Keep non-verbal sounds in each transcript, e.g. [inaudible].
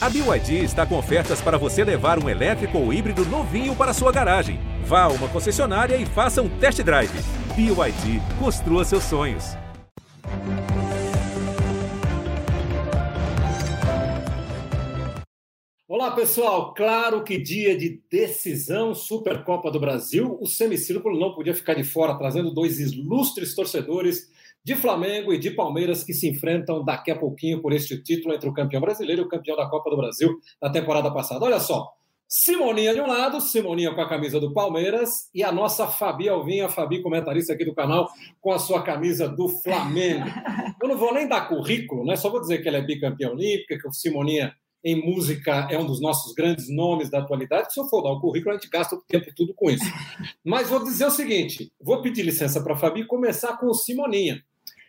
A BYD está com ofertas para você levar um elétrico ou híbrido novinho para sua garagem. Vá a uma concessionária e faça um test drive. BYD, construa seus sonhos. Olá, pessoal. Claro que dia de decisão Supercopa do Brasil, o semicírculo não podia ficar de fora, trazendo dois ilustres torcedores de Flamengo e de Palmeiras que se enfrentam daqui a pouquinho por este título entre o campeão brasileiro e o campeão da Copa do Brasil da temporada passada. Olha só, Simoninha de um lado, Simoninha com a camisa do Palmeiras e a nossa Fabi Alvinha, Fabi comentarista aqui do canal, com a sua camisa do Flamengo. [laughs] Eu não vou nem dar currículo, né? Só vou dizer que ela é bicampeã olímpica, que o Simoninha em música é um dos nossos grandes nomes da atualidade. Se eu for dar o currículo, a gente gasta o tempo tudo com isso. [laughs] Mas vou dizer o seguinte: vou pedir licença para a Fabi começar com o Simoninha.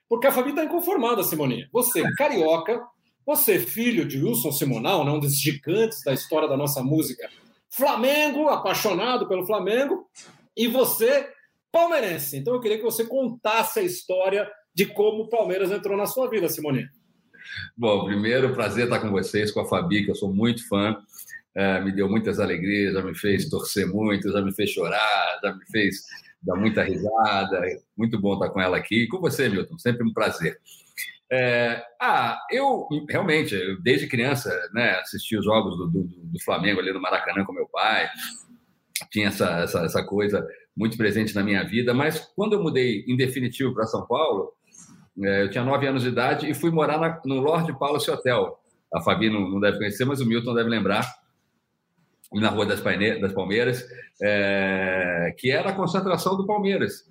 Porque a Fabi está inconformada, Simoninha. Você, carioca, você, filho de Wilson Simonal, né, um dos gigantes da história da nossa música, Flamengo, apaixonado pelo Flamengo, e você, palmeirense. Então eu queria que você contasse a história de como o Palmeiras entrou na sua vida, Simoninha. Bom, primeiro, prazer estar com vocês, com a Fabi, que eu sou muito fã. É, me deu muitas alegrias, já me fez torcer muito, já me fez chorar, já me fez dá muita risada. Muito bom estar com ela aqui. E com você, Milton, sempre um prazer. É, ah, eu realmente, desde criança, né, assisti os jogos do, do, do, Flamengo ali no Maracanã com meu pai. Tinha essa, essa, essa coisa muito presente na minha vida, mas quando eu mudei em definitivo para São Paulo, é, eu tinha nove anos de idade e fui morar na, no Lord Palace Hotel. A Fabi não, não deve conhecer, mas o Milton deve lembrar na Rua das, das Palmeiras, é, que era a concentração do Palmeiras,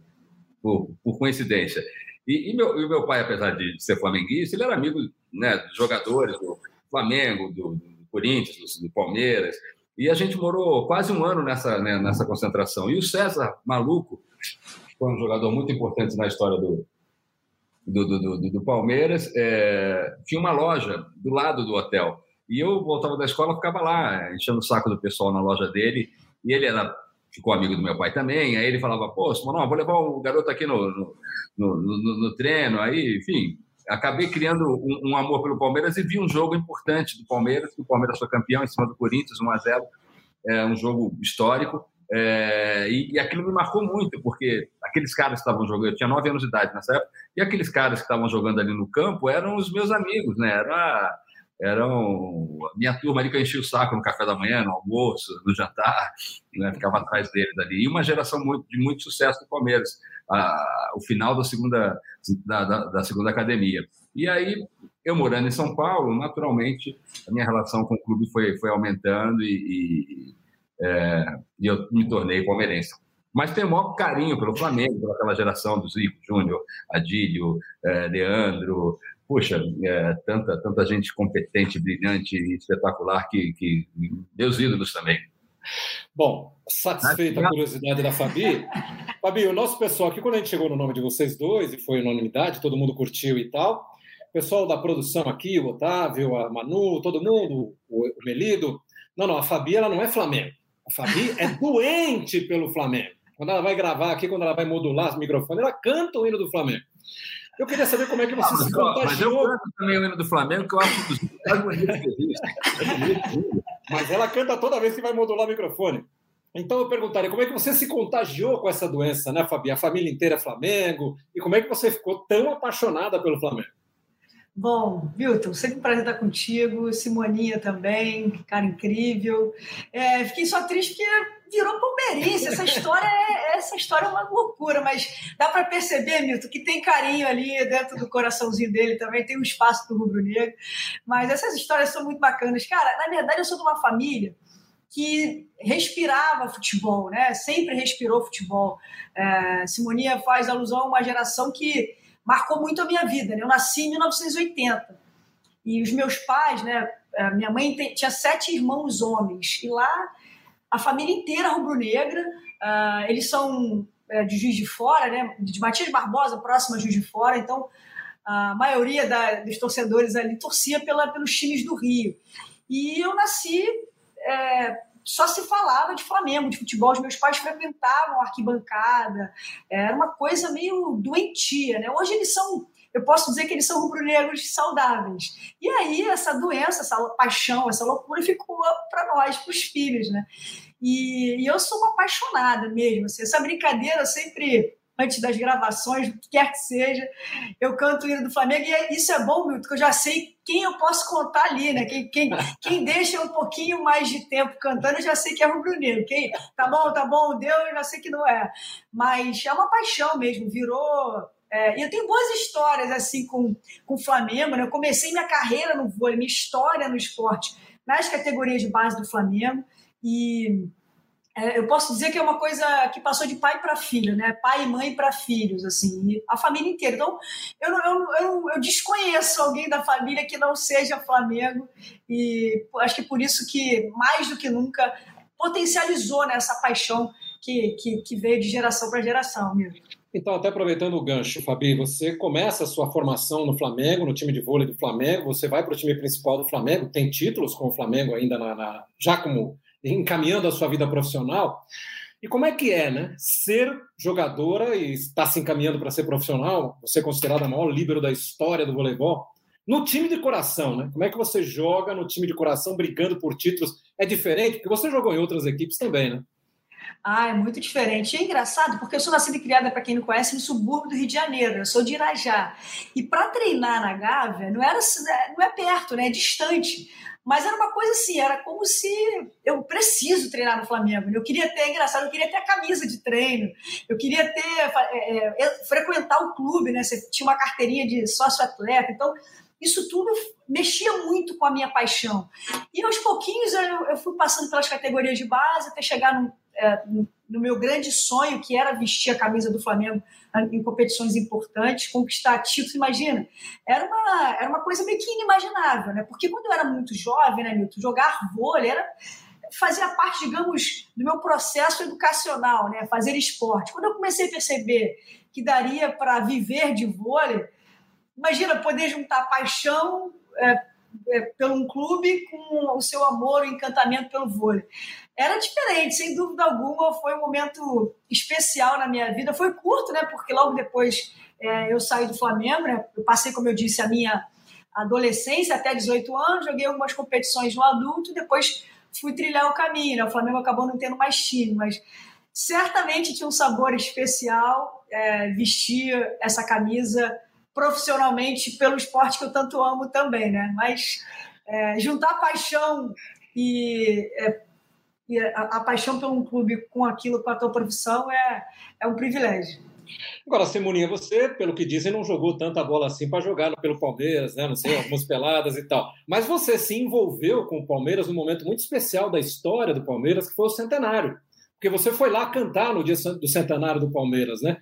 por, por coincidência. E, e, meu, e, meu, pai, apesar de ser flamenguista, ele era amigo né, dos jogadores do Flamengo, do, do Corinthians, do, do, Palmeiras. E a gente morou quase um ano nessa, né, nessa concentração. E o César Maluco foi um jogador muito importante na história do, do, do, do Palmeiras. É, tinha uma loja do lado do hotel. E eu voltava da escola, ficava lá, enchendo o saco do pessoal na loja dele. E ele era, ficou amigo do meu pai também. Aí ele falava: Pô, não, vou levar o garoto aqui no, no, no, no, no treino. Aí, enfim, acabei criando um, um, amor pelo Palmeiras e vi um jogo importante do Palmeiras, que o Palmeiras foi campeão em cima do Corinthians, 1 a 0 É um jogo histórico. É, e, e, aquilo me marcou muito, porque aqueles caras que estavam jogando, eu tinha nove anos de idade nessa época, e aqueles caras que estavam jogando ali no campo eram os meus amigos, né? Era eram a minha turma ali que eu enchia o saco no café da manhã, no almoço, no jantar, né? ficava atrás deles ali. E uma geração muito, de muito sucesso do Palmeiras, a, o final da segunda, da, da, da, segunda academia. E aí, eu morando em São Paulo, naturalmente, a minha relação com o clube foi, foi aumentando e, e, é, e eu me tornei palmeirense mas tenho o maior carinho pelo Flamengo, pelaquela geração do Zico, Júnior, Adílio, é, Leandro, puxa, é, tanta, tanta gente competente, brilhante e espetacular que, que meus ídolos também. Bom, satisfeita a curiosidade da Fabi. Fabi, o nosso pessoal aqui, quando a gente chegou no nome de vocês dois, e foi unanimidade, todo mundo curtiu e tal, o pessoal da produção aqui, o Otávio, a Manu, todo mundo, o Melido, não, não, a Fabi ela não é Flamengo. A Fabi é doente pelo Flamengo. Quando ela vai gravar aqui, quando ela vai modular os microfones, ela canta o hino do Flamengo. Eu queria saber como é que você ah, se contagiou. Mas eu canto também o hino do Flamengo, que eu acho dos mais bonitos que. Mas ela canta toda vez que vai modular o microfone. Então eu perguntaria como é que você se contagiou com essa doença, né, Fabi? A família inteira é Flamengo. E como é que você ficou tão apaixonada pelo Flamengo? Bom, Milton, sempre um prazer estar contigo. Simoninha também, cara incrível. É, fiquei só triste porque virou palmeirense. Essa história é, essa história é uma loucura, mas dá para perceber, Milton, que tem carinho ali dentro do coraçãozinho dele também, tem um espaço para o rubro-negro. Mas essas histórias são muito bacanas. Cara, na verdade, eu sou de uma família que respirava futebol, né? Sempre respirou futebol. É, Simonia faz alusão a uma geração que marcou muito a minha vida. Né? Eu nasci em 1980 e os meus pais, né? É, minha mãe tinha sete irmãos homens e lá a família inteira rubro-negra. Uh, eles são é, de Juiz de Fora, né? De Matias Barbosa, próxima a Juiz de Fora. Então, a maioria da, dos torcedores ali torcia pela, pelos times do Rio. E eu nasci, é, só se falava de Flamengo, de futebol. Os meus pais frequentavam a arquibancada. Era uma coisa meio doentia, né? Hoje eles são eu posso dizer que eles são rubro-negros saudáveis. E aí essa doença, essa paixão, essa loucura ficou para nós, para os filhos, né? E, e, eu sou uma apaixonada mesmo. Assim, essa brincadeira sempre antes das gravações, o que quer que seja, eu canto o hino do Flamengo, e isso é bom, Milton, porque eu já sei quem eu posso contar ali, né? Quem, quem, quem deixa um pouquinho mais de tempo cantando, eu já sei que é rubro-negro. Quem, tá bom, tá bom, deu, eu já sei que não é. Mas é uma paixão mesmo, virou... É, eu tenho boas histórias assim com, com o Flamengo, né? Eu comecei minha carreira no vôlei, minha história no esporte, nas categorias de base do Flamengo, e é, eu posso dizer que é uma coisa que passou de pai para filho, né? Pai e mãe para filhos, assim, a família inteira. Então, eu, eu, eu, eu, desconheço alguém da família que não seja Flamengo e acho que por isso que, mais do que nunca, potencializou né, paixão que, que, que, veio de geração para geração mesmo. Então, até aproveitando o gancho, Fabi, você começa a sua formação no Flamengo, no time de vôlei do Flamengo, você vai para o time principal do Flamengo, tem títulos com o Flamengo ainda na, na já como encaminhando a sua vida profissional. E como é que é, né? Ser jogadora e estar se encaminhando para ser profissional, você é considerada a maior líbero da história do voleibol, no time de coração, né? Como é que você joga no time de coração brigando por títulos? É diferente? Porque você jogou em outras equipes também, né? Ah, é muito diferente. É engraçado porque eu sou nascida e criada, para quem não conhece, no subúrbio do Rio de Janeiro. Eu sou de Irajá. E para treinar na Gávea, não, era, não é perto, né? é distante. Mas era uma coisa assim, era como se eu preciso treinar no Flamengo. Eu queria ter, é engraçado, eu queria ter a camisa de treino, eu queria ter, é, é, frequentar o clube, né? Você tinha uma carteirinha de sócio-atleta, então isso tudo mexia muito com a minha paixão. E aos pouquinhos eu, eu fui passando pelas categorias de base até chegar no, é, no meu grande sonho, que era vestir a camisa do Flamengo em competições importantes, conquistar títulos, imagina. Era uma, era uma coisa meio que inimaginável, né? Porque quando eu era muito jovem, né, Milton, jogar vôlei era fazia parte, digamos, do meu processo educacional, né? Fazer esporte. Quando eu comecei a perceber que daria para viver de vôlei, imagina poder juntar paixão é, é, pelo um clube com o seu amor, o encantamento pelo vôlei era diferente, sem dúvida alguma. Foi um momento especial na minha vida. Foi curto, né? Porque logo depois é, eu saí do Flamengo, né? Eu passei, como eu disse, a minha adolescência até 18 anos, joguei algumas competições no adulto, depois fui trilhar o caminho. Né? O Flamengo acabou não tendo mais time, mas certamente tinha um sabor especial é, vestir essa camisa profissionalmente pelo esporte que eu tanto amo também, né? Mas é, juntar paixão e é, e a, a, paixão por um clube com aquilo, com a tua profissão, é, é um privilégio. Agora, Simoninha, você, pelo que dizem, não jogou tanta bola assim para jogar pelo Palmeiras, né? Não sei, algumas peladas e tal. Mas você se envolveu com o Palmeiras num momento muito especial da história do Palmeiras, que foi o centenário. Porque você foi lá cantar no dia do centenário do Palmeiras, né?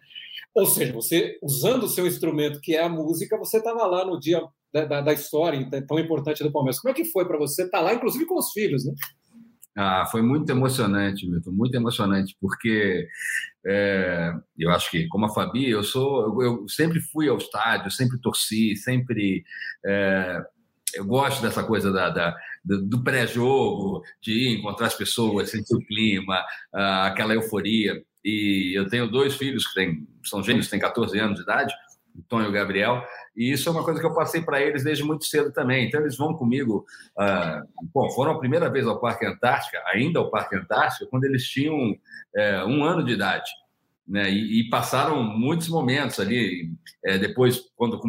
Ou seja, você, usando o seu instrumento, que é a música, você estava lá no dia da, da, da, história tão importante do Palmeiras. Como é que foi para você estar tá lá, inclusive com os filhos, né? Ah, foi muito emocionante, Milton, muito emocionante, porque é, eu acho que, como a Fabi, eu sou, eu, eu sempre fui ao estádio, sempre torci, sempre é, eu gosto dessa coisa da, da do pré-jogo, de ir encontrar as pessoas, sentir o clima, aquela euforia. E eu tenho dois filhos que têm, são gêmeos, têm 14 anos de idade, o Tom e o Gabriel, e isso é uma coisa que eu passei para eles desde muito cedo também. Então, eles vão comigo. Uh, bom, foram a primeira vez ao Parque Antártica, ainda ao Parque Antártica, quando eles tinham é, um ano de idade. Né? E, e, passaram muitos momentos ali. É, depois, quando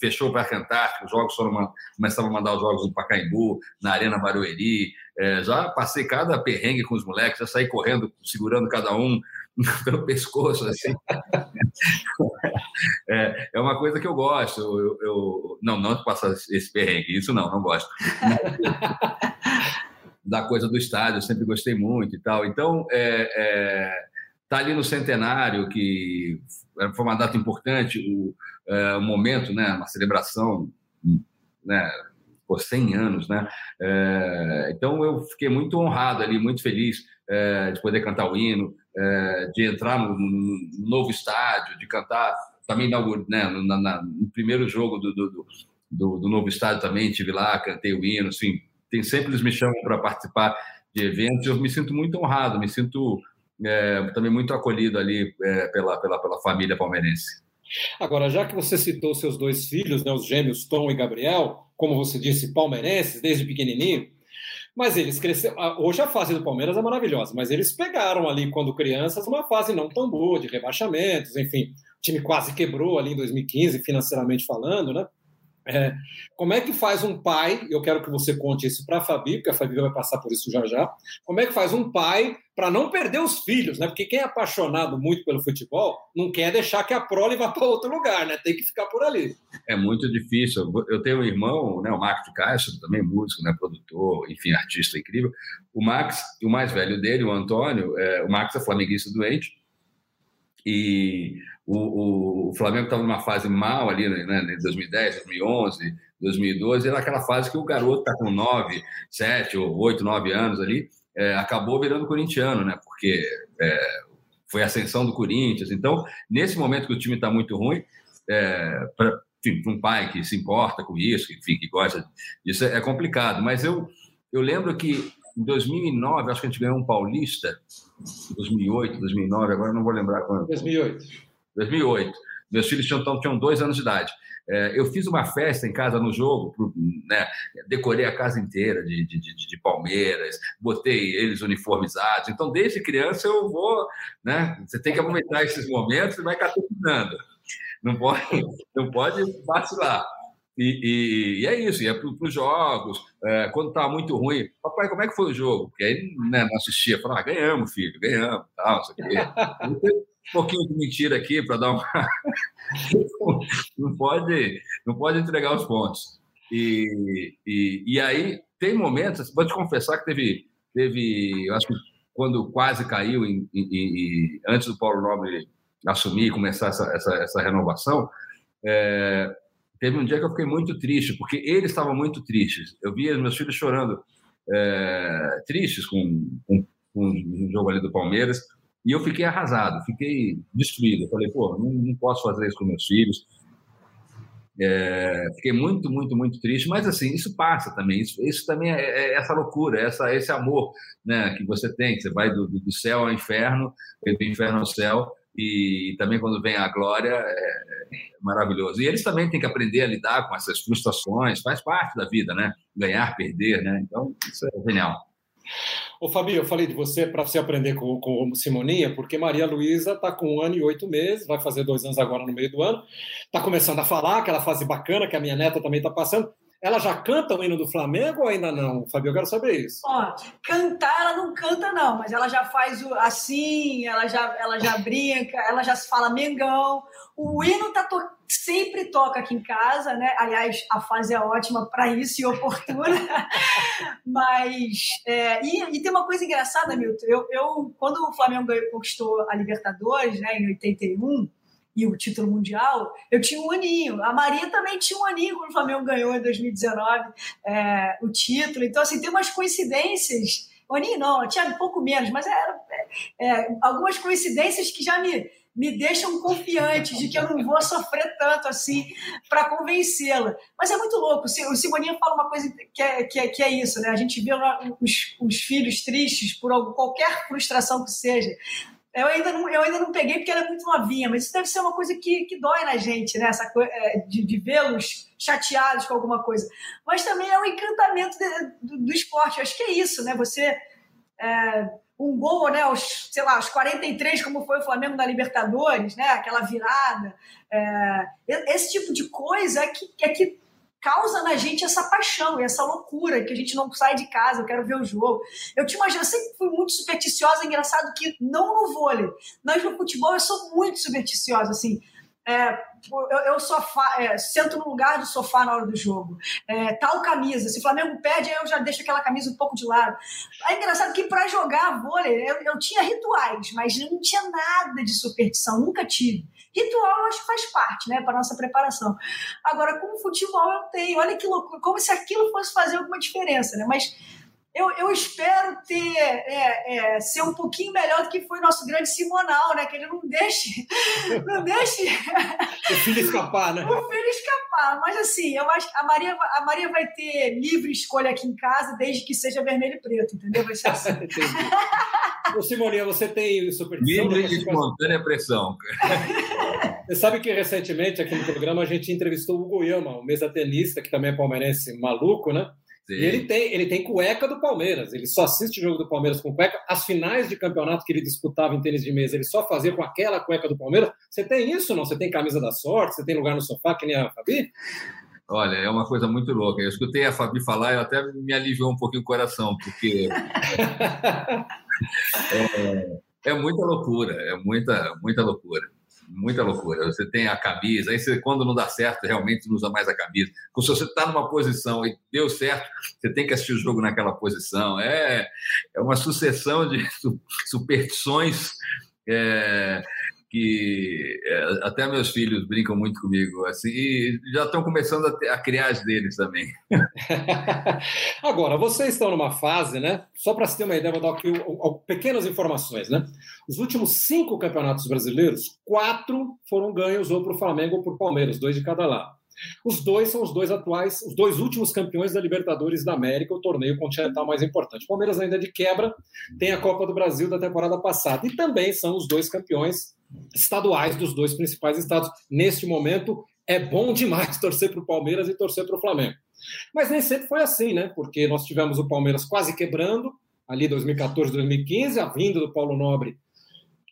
fechou o Parque Antártico, os jogos foram uma, começavam a mandar os jogos no Pacaembu, na Arena Barueri. É, já passei cada perrengue com os moleques, já saí correndo, segurando cada um [laughs] pelo pescoço, assim. [laughs] É, é uma coisa que eu gosto. Eu, eu, não, não passar esse perrengue, isso não, não gosto. [laughs] da coisa do estádio, eu sempre gostei muito e tal. Então, é, é, tá ali no centenário, que foi uma data importante, o, é, momento, né, uma celebração, né, por 100 anos, né? É, então eu fiquei muito honrado ali, muito feliz é, de poder cantar o hino, é, de entrar no, no, novo estádio, de cantar também né, no, na, no primeiro jogo do, do, do, do, novo estádio também tive lá, cantei o hino, assim, tem sempre eles me chamam para participar de eventos, eu me sinto muito honrado, me sinto é, também muito acolhido ali é, pela, pela, pela família palmeirense. Agora, já que você citou seus dois filhos, né, os gêmeos Tom e Gabriel, como você disse, palmeirenses, desde pequenininho, mas eles cresceram. Hoje a fase do Palmeiras é maravilhosa, mas eles pegaram ali, quando crianças, uma fase não tão boa, de rebaixamentos, enfim. O time quase quebrou ali em 2015, financeiramente falando, né? É, como é que faz um pai? Eu quero que você conte isso para a Fabi, porque a Fabi vai passar por isso já já. Como é que faz um pai para não perder os filhos, né? Porque quem é apaixonado muito pelo futebol não quer deixar que a prole vá para outro lugar, né? Tem que ficar por ali. É muito difícil. Eu tenho um irmão, né, o Marcos de Castro, também músico, né, produtor, enfim, artista incrível. O Max, o mais velho dele, o Antônio, é, o Max é flamenguista doente e o, o Flamengo estava numa fase mal ali, né, em 2010, 2011, 2012, era aquela fase que o garoto está com 9, 7 ou 8, 9 anos ali, é, acabou virando corintiano, né? Porque é, foi a ascensão do Corinthians. Então, nesse momento que o time está muito ruim, é, para um pai que se importa com isso, enfim, que gosta disso, é complicado. Mas eu, eu lembro que em 2009, acho que a gente ganhou um paulista, 2008, 2009, agora não vou lembrar quando. 2008. 2008. Meus filhos tinham, tinham dois anos de idade. É, eu fiz uma festa em casa no jogo, né, decorei a casa inteira de, de, de, de, Palmeiras, botei eles uniformizados. Então, desde criança, eu vou. Né, você tem que aproveitar esses momentos e vai catucinando. Não pode, não pode vacilar. E, e, e, é isso, e é para os jogos. É, quando estava muito ruim, papai, como é que foi o jogo? Porque aí né, não assistia, falava, ah, ganhamos, filho, ganhamos, tal, não sei o quê. [laughs] um pouquinho de mentira aqui para dar uma. [laughs] não, pode, não pode entregar os pontos. E, e, e aí tem momentos, vou te confessar que teve, teve acho que quando quase caiu, em, em, em, antes do Paulo Nobre assumir e começar essa, essa, essa renovação, é, teve um dia que eu fiquei muito triste, porque eles estavam muito tristes. Eu via meus filhos chorando, é, tristes com, com, com o jogo ali do Palmeiras, e eu fiquei arrasado, fiquei destruído. Eu falei, pô, não, não posso fazer isso com meus filhos. É, fiquei muito, muito, muito triste, mas assim, isso passa também. Isso, isso também é, é, essa loucura, essa, esse amor né, que você tem, você vai do, do céu ao inferno, do inferno ao céu, e também quando vem a glória é, é maravilhoso. E eles também têm que aprender a lidar com essas frustrações, faz parte da vida, né? Ganhar, perder, né? Então, isso é genial. Ô, Fabio, eu falei de você para você aprender com, com Simoninha, porque Maria Luísa está com um ano e oito meses, vai fazer dois anos agora no meio do ano, está começando a falar, aquela fase bacana que a minha neta também está passando. Ela já canta o hino do Flamengo ou ainda não, Fabio? Eu quero saber isso. Ó, cantar ela não canta, não, mas ela já faz o, assim, ela já, ela já brinca, ela já se fala Mengão. O hino tá to sempre toca aqui em casa, né? Aliás, a fase é ótima para isso e oportuna. [laughs] mas. É, e, e, tem uma coisa engraçada, Milton. Eu, eu, quando o Flamengo conquistou a Libertadores, né, em 81 e o título mundial, eu tinha um aninho. A Maria também tinha um aninho quando o Flamengo ganhou em 2019 é, o título. Então, assim, tem umas coincidências. O aninho não, tinha um pouco menos, mas era é, é, algumas coincidências que já me, me deixam confiante de que eu não vou sofrer tanto assim para convencê-la. Mas é muito louco. O Simoninha fala uma coisa que é, que é, que é isso, né? A gente vê os, os filhos tristes por qualquer frustração que seja. Eu ainda, não, eu ainda não peguei porque ela é muito novinha, mas isso deve ser uma coisa que, que dói na gente, né? Essa coisa é, de, de vê-los chateados com alguma coisa. Mas também é o encantamento de, do, do, esporte. Eu acho que é isso, né? Você. É, um gol, né, aos, sei lá, aos 43, como foi o Flamengo na Libertadores, né? Aquela virada. É, esse tipo de coisa é que, é que causa na gente essa paixão e essa loucura que a gente não sai de casa, eu quero ver o jogo. Eu te imagino, eu sempre fui muito supersticiosa, engraçado que não no vôlei, mas no futebol eu sou muito supersticiosa, assim. É, eu, eu sofá, é, sento no lugar do sofá na hora do jogo. É, tal camisa. Se o Flamengo perde, eu já deixo aquela camisa um pouco de lado. É engraçado que para jogar vôlei, eu, eu tinha rituais, mas não tinha nada de superstição, nunca tive. Ritual eu acho que faz parte, né, para nossa preparação. Agora, com o futebol eu tenho, olha que loucura, como se aquilo fosse fazer alguma diferença, né? Mas eu, eu espero ter é, é, ser um pouquinho melhor do que foi o nosso grande Simonal, né? Que ele não deixe, [laughs] não deixe o filho escapar, né? O filho escapar. Mas assim, eu acho que a Maria, a Maria vai ter livre escolha aqui em casa, desde que seja vermelho e preto, entendeu? Vai ser assim. [laughs] Ô, Simoninha, você tem superstição? Livre de espontânea pressão. [laughs] Você sabe que recentemente aqui no programa a gente entrevistou o Goiama, um mesa tenista, que também é palmeirense maluco, né? Sim. E ele tem, ele tem cueca do Palmeiras, ele só assiste o jogo do Palmeiras com cueca. As finais de campeonato que ele disputava em tênis de mesa, ele só fazia com aquela cueca do Palmeiras. Você tem isso não? Você tem camisa da sorte? Você tem lugar no sofá, que nem a Fabi? Olha, é uma coisa muito louca. Eu escutei a Fabi falar e até me aliviou um pouquinho o coração, porque [laughs] é, é muita loucura, é muita, muita loucura muita loucura. Você tem a camisa, aí você, quando não dá certo, realmente não usa mais a camisa. Se você está numa posição e deu certo, você tem que assistir o jogo naquela posição. É, é uma sucessão de [laughs] superstições é, que é, até meus filhos brincam muito comigo, assim, e já estão começando a, ter, a criar as deles também. [laughs] Agora, vocês estão numa fase, né? Só para se ter uma ideia, vou dar aqui pequenas informações, né? Os últimos cinco campeonatos brasileiros, quatro foram ganhos ou o Flamengo ou o Palmeiras, dois de cada lado. Os dois são os dois atuais, os dois últimos campeões da Libertadores da América, o torneio continental mais importante. O Palmeiras ainda é de quebra, tem a Copa do Brasil da temporada passada e também são os dois campeões estaduais dos dois principais estados. Neste momento, é bom demais [laughs] torcer para o Palmeiras e torcer para o Flamengo. Mas nem sempre foi assim, né? Porque nós tivemos o Palmeiras quase quebrando, ali 2014, 2015, a vinda do Paulo Nobre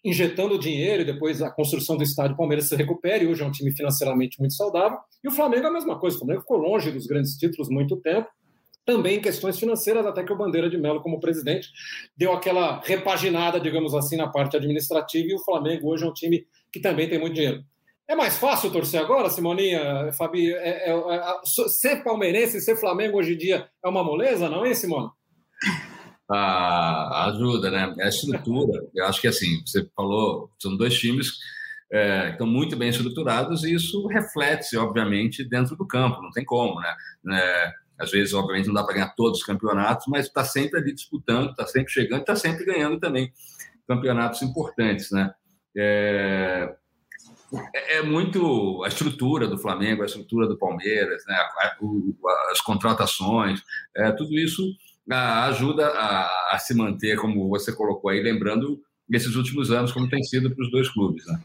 injetando dinheiro e depois a construção do estádio Palmeiras se recupera e hoje é um time financeiramente muito saudável. E o Flamengo é a mesma coisa, o Flamengo ficou longe dos grandes títulos muito tempo, também em questões financeiras, até que o Bandeira de Mello, como presidente, deu aquela repaginada, digamos assim, na parte administrativa e o Flamengo hoje é um time que também tem muito dinheiro. É mais fácil torcer agora, Simoninha, Fabi? É, é, é, ser palmeirense, ser Flamengo hoje em dia é uma moleza, não é, Simone? Ah, ajuda, né? É a estrutura. Eu acho que assim, você falou, são dois times é, que estão muito bem estruturados e isso reflete-se, obviamente, dentro do campo, não tem como, né? É, às vezes, obviamente, não dá para ganhar todos os campeonatos, mas está sempre ali disputando, está sempre chegando, está sempre ganhando também campeonatos importantes, né? É, é, é muito a estrutura do Flamengo, a estrutura do Palmeiras, né? as contratações, é, tudo isso ajuda a, a, se manter, como você colocou aí, lembrando esses últimos anos, como tem sido para os dois clubes. Né?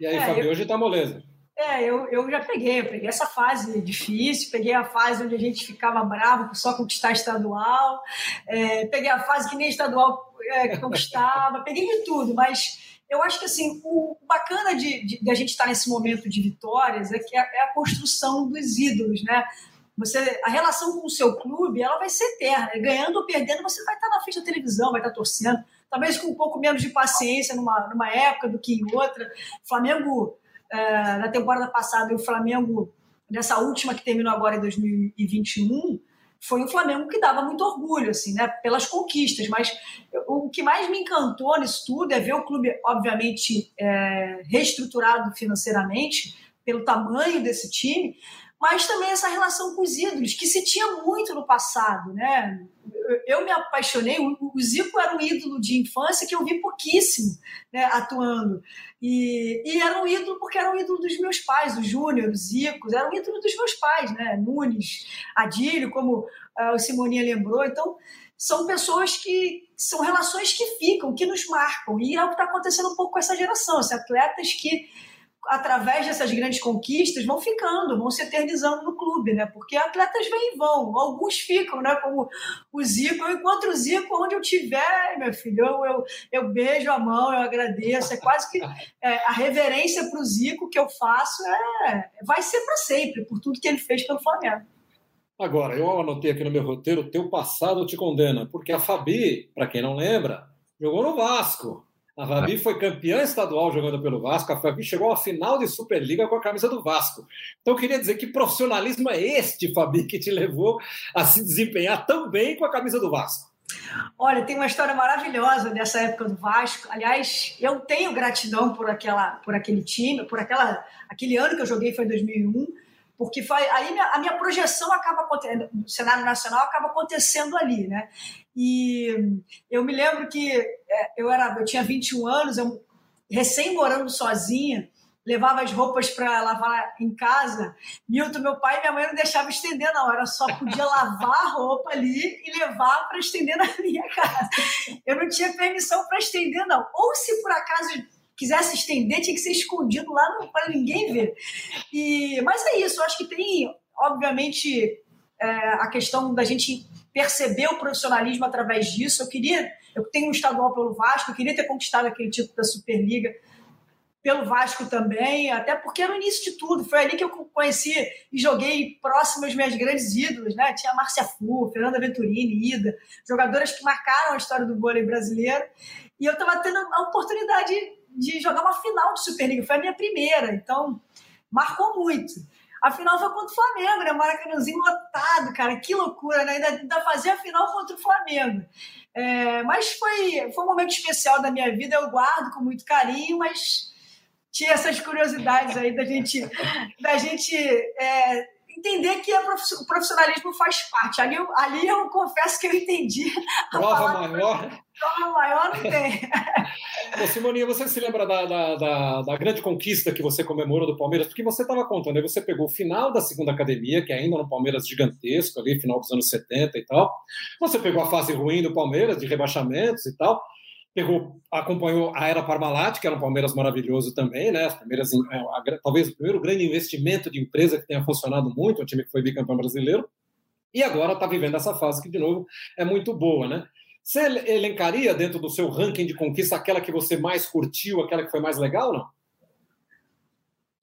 E aí, é, Fabio, eu... hoje está moleza. É, eu, eu já peguei, eu peguei essa fase difícil, peguei a fase onde a gente ficava bravo por só conquistar estadual, é, peguei a fase que nem estadual é, conquistava, peguei de tudo, mas eu acho que assim, o bacana de, de, de, a gente estar nesse momento de vitórias é que é, é a construção dos ídolos, né? Você, a relação com o seu clube, ela vai ser eterna. Ganhando ou perdendo, você vai estar na frente da televisão, vai estar torcendo. Talvez com um pouco menos de paciência numa, numa época do que em outra. O Flamengo, é, na temporada passada, e o Flamengo, nessa última que terminou agora em 2021, foi um Flamengo que dava muito orgulho, assim, né, pelas conquistas. Mas o que mais me encantou nisso tudo é ver o clube, obviamente, é, reestruturado financeiramente, pelo tamanho desse time, mas também essa relação com os ídolos, que se tinha muito no passado, né? Eu me apaixonei, o Zico era um ídolo de infância que eu vi pouquíssimo né, atuando. E, e era um ídolo porque era um ídolo dos meus pais, o Júnior, o Zico, era um ídolo dos meus pais, né? Nunes, Adílio, como uh, o Simoninha lembrou. Então, são pessoas que são relações que ficam, que nos marcam. E é o que está acontecendo um pouco com essa geração, esses atletas que através dessas grandes conquistas, vão ficando, vão se eternizando no clube, né? Porque atletas vêm e vão, alguns ficam, né? Como o Zico, eu encontro o Zico onde eu tiver, meu filho, eu, eu, eu beijo a mão, eu agradeço, é quase que é, a reverência para o Zico que eu faço é, vai ser para sempre, por tudo que ele fez pelo Flamengo. Agora, eu anotei aqui no meu roteiro, teu passado te condena, porque a Fabi, para quem não lembra, jogou no Vasco. A Fabi foi campeã estadual jogando pelo Vasco. A Fabi chegou à final de Superliga com a camisa do Vasco. Então, eu queria dizer que profissionalismo é este, Fabi, que te levou a se desempenhar tão bem com a camisa do Vasco. Olha, tem uma história maravilhosa dessa época do Vasco. Aliás, eu tenho gratidão por aquela, por aquele time, por aquela, aquele ano que eu joguei foi 2001 porque foi, aí a minha projeção acaba acontecendo, no cenário nacional acaba acontecendo ali, né? E eu me lembro que é, eu era, eu tinha 21 anos, eu recém morando sozinha, levava as roupas para lavar em casa. Milton, meu pai e minha mãe não deixavam estender, não. Era só podia lavar a roupa ali e levar para estender na minha [laughs] casa. Eu não tinha permissão para estender, não. Ou se por acaso quisesse estender, tinha que ser escondido lá para ninguém ver. E, mas é isso, eu acho que tem, obviamente, é, a questão da gente perceber o profissionalismo através disso. Eu queria, eu tenho um estadual pelo Vasco, eu queria ter conquistado aquele título da Superliga pelo Vasco também, até porque era o início de tudo. Foi ali que eu conheci e joguei próximo aos meus grandes ídolos, né? Tinha a Márcia Fu, Fernanda Venturini, Ida, jogadoras que marcaram a história do vôlei brasileiro. E eu estava tendo a oportunidade de jogar uma final de Superliga. Foi a minha primeira, então marcou muito. A final foi contra o Flamengo, né? Maracanãzinho lotado, cara. Que loucura, né? Ainda, ainda fazer a final contra o Flamengo. É, mas foi, foi um momento especial da minha vida, eu guardo com muito carinho, mas tinha essas curiosidades aí da gente, da gente é, entender que o profissionalismo faz parte. Ali, eu, ali eu confesso que eu entendi. Prova maior. Prova maior não tem. [laughs] Ô, Simoninha, você se lembra da, da, da, da, grande conquista que você comemorou do Palmeiras? Porque você estava contando, aí você pegou o final da segunda academia, que ainda no Palmeiras gigantesco, ali, final dos anos 70 e tal. Você pegou a fase ruim do Palmeiras, de rebaixamentos e tal pegou, acompanhou a era Parmalat, que era um Palmeiras maravilhoso também, né? As primeiras, é, a, talvez o primeiro grande investimento de empresa que tenha funcionado muito, um time que foi bicampeão brasileiro, e agora está vivendo essa fase que, de novo, é muito boa, né? Você elencaria dentro do seu ranking de conquista aquela que você mais curtiu, aquela que foi mais legal, não?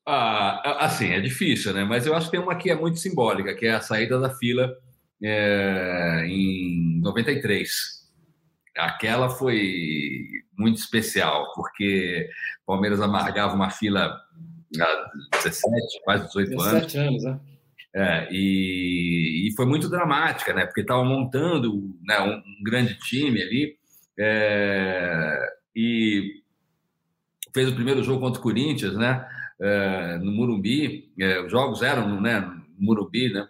Ah, assim, é difícil, né? Mas eu acho que tem uma que é muito simbólica, que é a saída da fila é, em 93 aquela foi muito especial, porque o Palmeiras amargava uma fila há 17, quase 18 17 anos. anos né? É, e, e, foi muito dramática, né? Porque estava montando né, um, um, grande time ali é, e fez o primeiro jogo contra o Corinthians, né? É, no Murumbi, é, os jogos eram né, no Murumbi, né?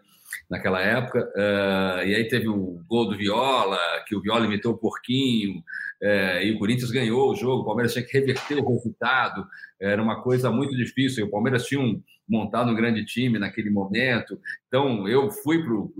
Naquela época. Uh, e aí teve o gol do Viola, que o Viola imitou o porquinho, uh, e o Corinthians ganhou o jogo. O Palmeiras tinha que reverter o resultado. Era uma coisa muito difícil. O Palmeiras tinha um, montado um grande time naquele momento. Então, eu fui para o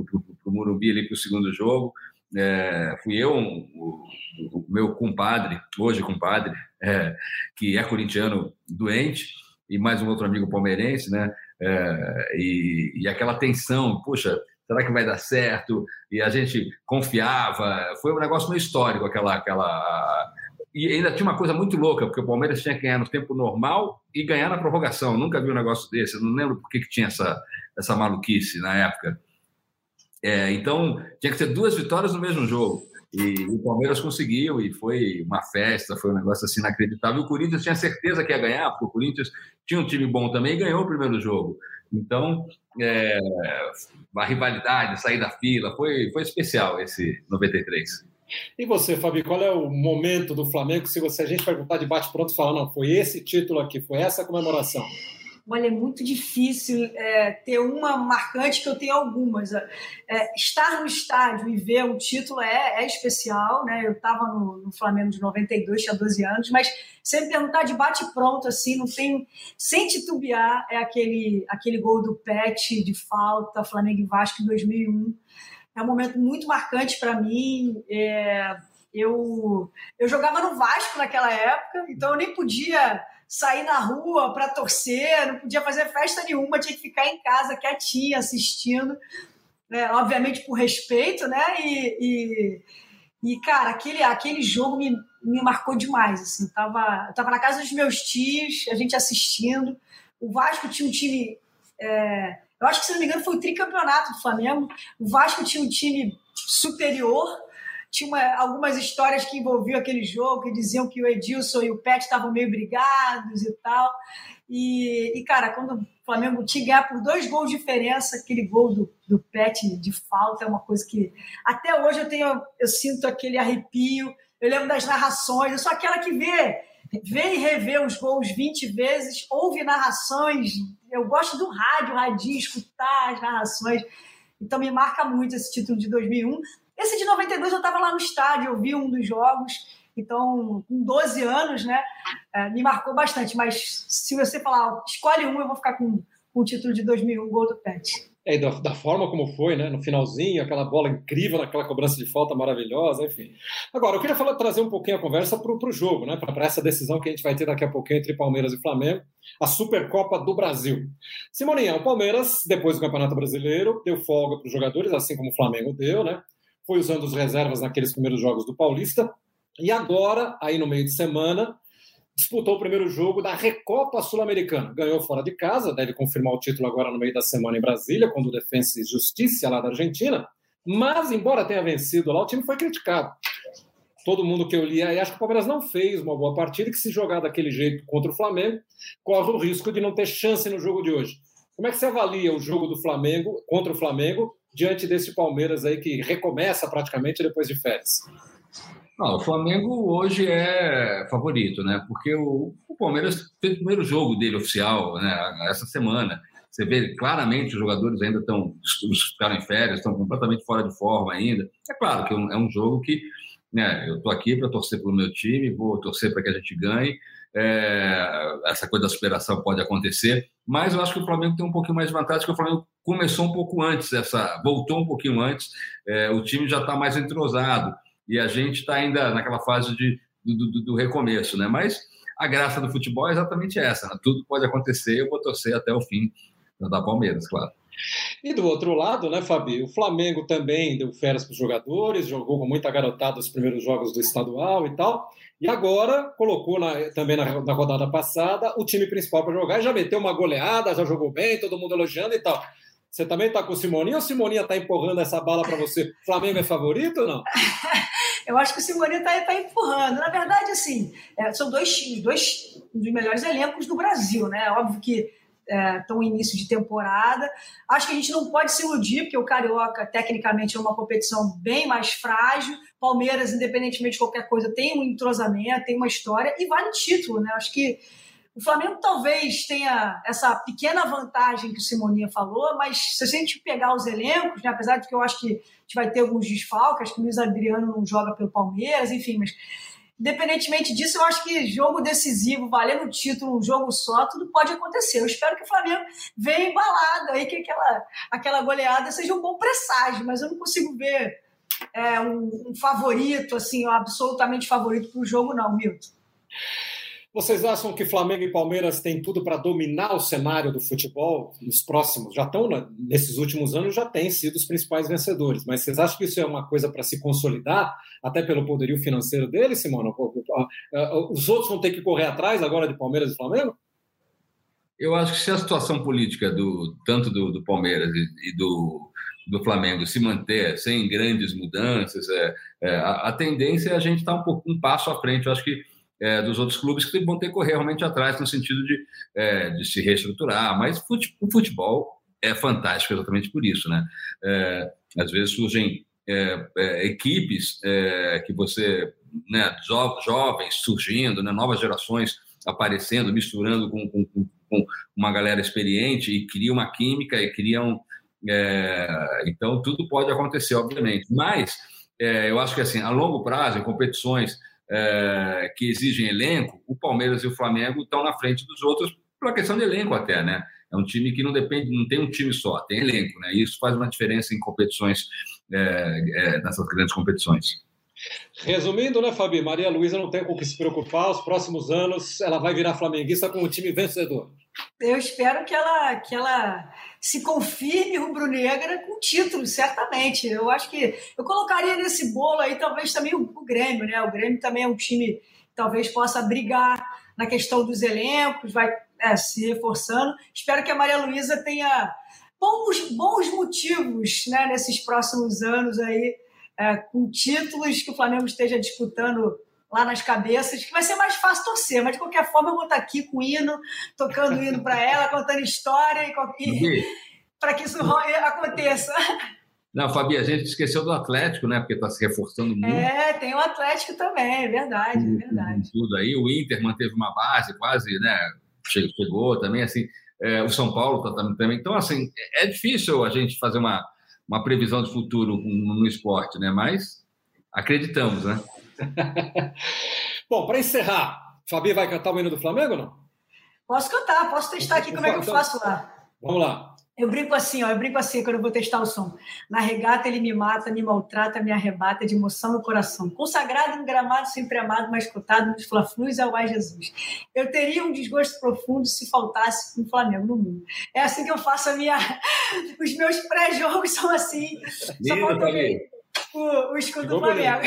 Murumbi ali para o segundo jogo. É, fui eu, o, o, meu compadre, hoje compadre, é, que é corintiano doente, e mais um outro amigo palmeirense, né? É, e, e, aquela tensão, puxa, será que vai dar certo? E a gente confiava, foi um negócio meio histórico aquela, aquela. E ainda tinha uma coisa muito louca, porque o Palmeiras tinha que ganhar no tempo normal e ganhar na prorrogação. Nunca vi um negócio desse, eu não lembro por que, que tinha essa, essa maluquice na época. É, então, tinha que ter duas vitórias no mesmo jogo. E o Palmeiras conseguiu e foi uma festa, foi um negócio assim inacreditável. O Corinthians tinha certeza que ia ganhar, porque o Corinthians tinha um time bom também e ganhou o primeiro jogo. Então, é, a rivalidade, sair da fila, foi, foi especial esse 93. E você, Fabi, qual é o momento do Flamengo se você, a gente perguntar de bate-pronto falar, não, foi esse título aqui, foi essa comemoração? Olha, é muito difícil é, ter uma marcante que eu tenho algumas. É, estar no estádio e ver um título é, é especial, né? Eu estava no, no, Flamengo de 92, tinha 12 anos, mas sempre perguntar de bate-pronto, assim, não tem. Sem titubear, é aquele, aquele gol do Pet de falta, Flamengo e Vasco em 2001. É um momento muito marcante para mim. É, eu, eu jogava no Vasco naquela época, então eu nem podia sair na rua para torcer, não podia fazer festa nenhuma, tinha que ficar em casa quietinha assistindo, né? obviamente por respeito, né? E, e, e, cara, aquele, aquele jogo me, me marcou demais. Assim, tava, eu tava na casa dos meus tios, a gente assistindo. O Vasco tinha um time. É, eu acho que, se não me engano, foi o tricampeonato do Flamengo. O Vasco tinha um time superior tinha uma, algumas histórias que envolviam aquele jogo, que diziam que o Edilson e o Pet estavam meio brigados e tal. E, e, cara, quando o Flamengo tinha ganhar por dois gols de diferença, aquele gol do, do Pet de falta é uma coisa que até hoje eu tenho, eu sinto aquele arrepio. Eu lembro das narrações, eu sou aquela que vê, vê e revê os gols 20 vezes, ouve narrações. Eu gosto do rádio, radinho, escutar as narrações. Então me marca muito esse título de 2001. Esse de 92 eu estava lá no estádio, eu vi um dos jogos, então, com 12 anos, né, é, me marcou bastante. Mas se você falar, escolhe um, eu vou ficar com, com o título de 2001, Gol do Pet. É, da, da, forma como foi, né? No finalzinho, aquela bola incrível, naquela cobrança de falta maravilhosa, enfim. Agora, eu queria falar, trazer um pouquinho a conversa para o jogo, né? Para essa decisão que a gente vai ter daqui a pouquinho entre Palmeiras e Flamengo, a Supercopa do Brasil. Simoninha, o Palmeiras, depois do Campeonato Brasileiro, deu folga para os jogadores, assim como o Flamengo deu, né? Foi usando os reservas naqueles primeiros jogos do Paulista. E agora, aí no meio de semana, disputou o primeiro jogo da Recopa Sul-Americana. Ganhou fora de casa, deve confirmar o título agora no meio da semana em Brasília, quando o Defensa e Justiça lá da Argentina. Mas, embora tenha vencido lá, o time foi criticado. Todo mundo que eu li aí acha que o Palmeiras não fez uma boa partida que se jogar daquele jeito contra o Flamengo, corre o risco de não ter chance no jogo de hoje. Como é que você avalia o jogo do Flamengo contra o Flamengo diante desse Palmeiras aí que recomeça praticamente depois de férias? Não, o Flamengo hoje é favorito, né? Porque o, o, Palmeiras fez o primeiro jogo dele oficial né, essa semana. Você vê claramente os jogadores ainda estão, os ficaram em férias, estão completamente fora de forma ainda. É claro que é um, é um jogo que né, eu estou aqui para torcer pelo meu time, vou torcer para que a gente ganhe. É, essa coisa da superação pode acontecer, mas eu acho que o Flamengo tem um pouquinho mais de vantagem, porque o Flamengo começou um pouco antes, essa voltou um pouquinho antes, é, o time já está mais entrosado e a gente está ainda naquela fase de, do, do, do, recomeço, né? Mas a graça do futebol é exatamente essa, né? tudo pode acontecer, eu vou torcer até o fim da Palmeiras, claro. E do outro lado, né, Fabi? O Flamengo também deu férias para os jogadores, jogou com muita garotada os primeiros jogos do estadual e tal. E agora colocou na, também na, na rodada passada o time principal para jogar e já meteu uma goleada, já jogou bem, todo mundo elogiando e tal. Você também está com o Simoninha ou Simoninha está empurrando essa bala para você? [laughs] Flamengo é favorito ou não? [laughs] Eu acho que o Simoninha está tá empurrando. Na verdade, assim, é, são dois times, dois dos melhores elencos do Brasil, né? Óbvio que estão é, início de temporada. Acho que a gente não pode se iludir, porque o Carioca, tecnicamente, é uma competição bem mais frágil. Palmeiras, independentemente de qualquer coisa, tem um entrosamento, tem uma história e vale título, né? Acho que o Flamengo talvez tenha essa pequena vantagem que o Simoninha falou, mas se a gente pegar os elencos, né, apesar de que eu acho que a gente vai ter alguns desfalques, acho que o Luiz Adriano não joga pelo Palmeiras, enfim, mas independentemente disso, eu acho que jogo decisivo, valendo o título, um jogo só, tudo pode acontecer. Eu espero que o Flamengo venha embalado aí, que aquela, aquela goleada seja um bom presságio, mas eu não consigo ver é, um, um favorito, assim, um absolutamente favorito para o jogo, não, Milton. Vocês acham que Flamengo e Palmeiras têm tudo para dominar o cenário do futebol nos próximos? Já estão, nesses últimos anos, já têm sido os principais vencedores. Mas vocês acham que isso é uma coisa para se consolidar, até pelo poderio financeiro deles, Simona? Os outros vão ter que correr atrás agora de Palmeiras e Flamengo? Eu acho que se a situação política do tanto do, do Palmeiras e, e do, do Flamengo se manter sem grandes mudanças, é, é, a, a, tendência é a gente estar tá um pouco um passo à frente. Eu acho que é, dos outros clubes que vão ter que correr realmente atrás no sentido de, é, de se reestruturar. Mas o futebol é fantástico exatamente por isso, né? É, às vezes surgem é, é, equipes é, que você, né, jo jovens surgindo, né, novas gerações aparecendo, misturando com, com, com, uma galera experiente e cria uma química e criam. então, tudo pode acontecer, obviamente. Mas eu acho que, assim, a longo prazo, em competições é, que exigem elenco, o Palmeiras e o Flamengo estão na frente dos outros pela questão de elenco até, né? É um time que não depende, não tem um time só, tem elenco, né? E isso faz uma diferença em competições, é, é, nessas grandes competições. Resumindo, né, Fabi? Maria Luísa não tem com o que se preocupar. Os próximos anos ela vai virar flamenguista com o time vencedor. Eu espero que ela, que ela se confirme rubro-negra com título, certamente. Eu acho que eu colocaria nesse bolo aí talvez também o, o Grêmio, né? O Grêmio também é um time que talvez possa brigar na questão dos elencos, vai é, se reforçando. Espero que a Maria Luísa tenha bons, bons motivos né, nesses próximos anos aí é, com títulos que o Flamengo esteja disputando lá nas cabeças, que vai ser mais fácil torcer, mas de qualquer forma eu vou estar aqui com o hino, tocando o hino para ela, contando história e, e para que isso aconteça. Não, Fabi, a gente esqueceu do Atlético, né? Porque está se reforçando muito. É, tem o Atlético também, é verdade, é verdade. Tudo aí, o Inter manteve uma base quase, né? Chegou também, assim. É, o São Paulo está também. Então, assim, é difícil a gente fazer uma, uma previsão de futuro no esporte, né? Mas acreditamos, né? [laughs] Bom, para encerrar, Fabi vai cantar o hino do Flamengo ou não? Posso cantar, posso testar aqui como é que eu faço lá. Vamos lá. Eu brinco assim, ó, eu brinco assim quando eu vou testar o som. Na regata ele me mata, me maltrata, me arrebata de emoção no coração. Consagrado em gramado, sempre amado, mas cotado nos fla-flus ao ai Jesus. Eu teria um desgosto profundo se faltasse um Flamengo no mundo. É assim que eu faço a minha... [laughs] Os meus pré-jogos são assim. Só falta o, o escudo do Flamengo.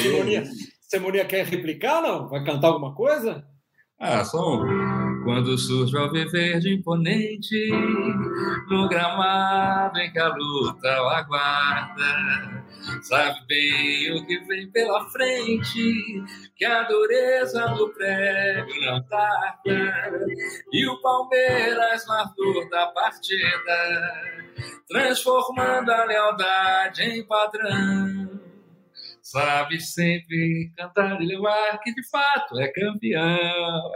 Simonia, [laughs] Simonia quer replicar, não? Vai cantar alguma coisa? Ah, só um. Quando surge o verde imponente no gramado em que a luta o aguarda, sabe bem o que vem pela frente, que a dureza do prego não tarda, e o Palmeiras no ardor da partida, transformando a lealdade em padrão sabe sempre cantar e levar, que de fato é campeão.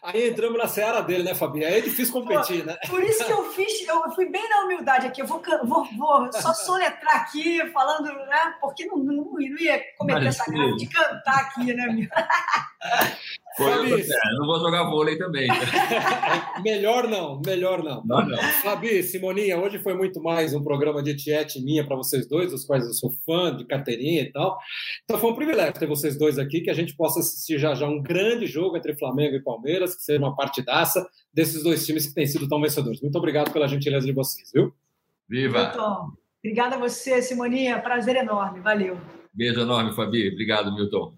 Aí entramos na seara dele, né, Fabi? Aí é difícil competir, Pô, né? Por isso que eu fiz, eu fui bem na humildade aqui. Eu vou, vou, vou só soletrar aqui, falando, né? Porque não, não, não ia cometer Mas, essa graça de cantar aqui, né, meu? [laughs] É, não vou jogar vôlei também. [laughs] melhor não, melhor não. Não, não. Fabi, Simoninha, hoje foi muito mais um programa de tiete minha para vocês dois, dos quais eu sou fã, de carteirinha e tal. Então foi um privilégio ter vocês dois aqui, que a gente possa assistir já já um grande jogo entre Flamengo e Palmeiras, que seja uma partidaça desses dois times que têm sido tão vencedores. Muito obrigado pela gentileza de vocês, viu? Viva! Milton, obrigada a você, Simoninha. Prazer enorme. Valeu. Beijo enorme, Fabi. Obrigado, Milton.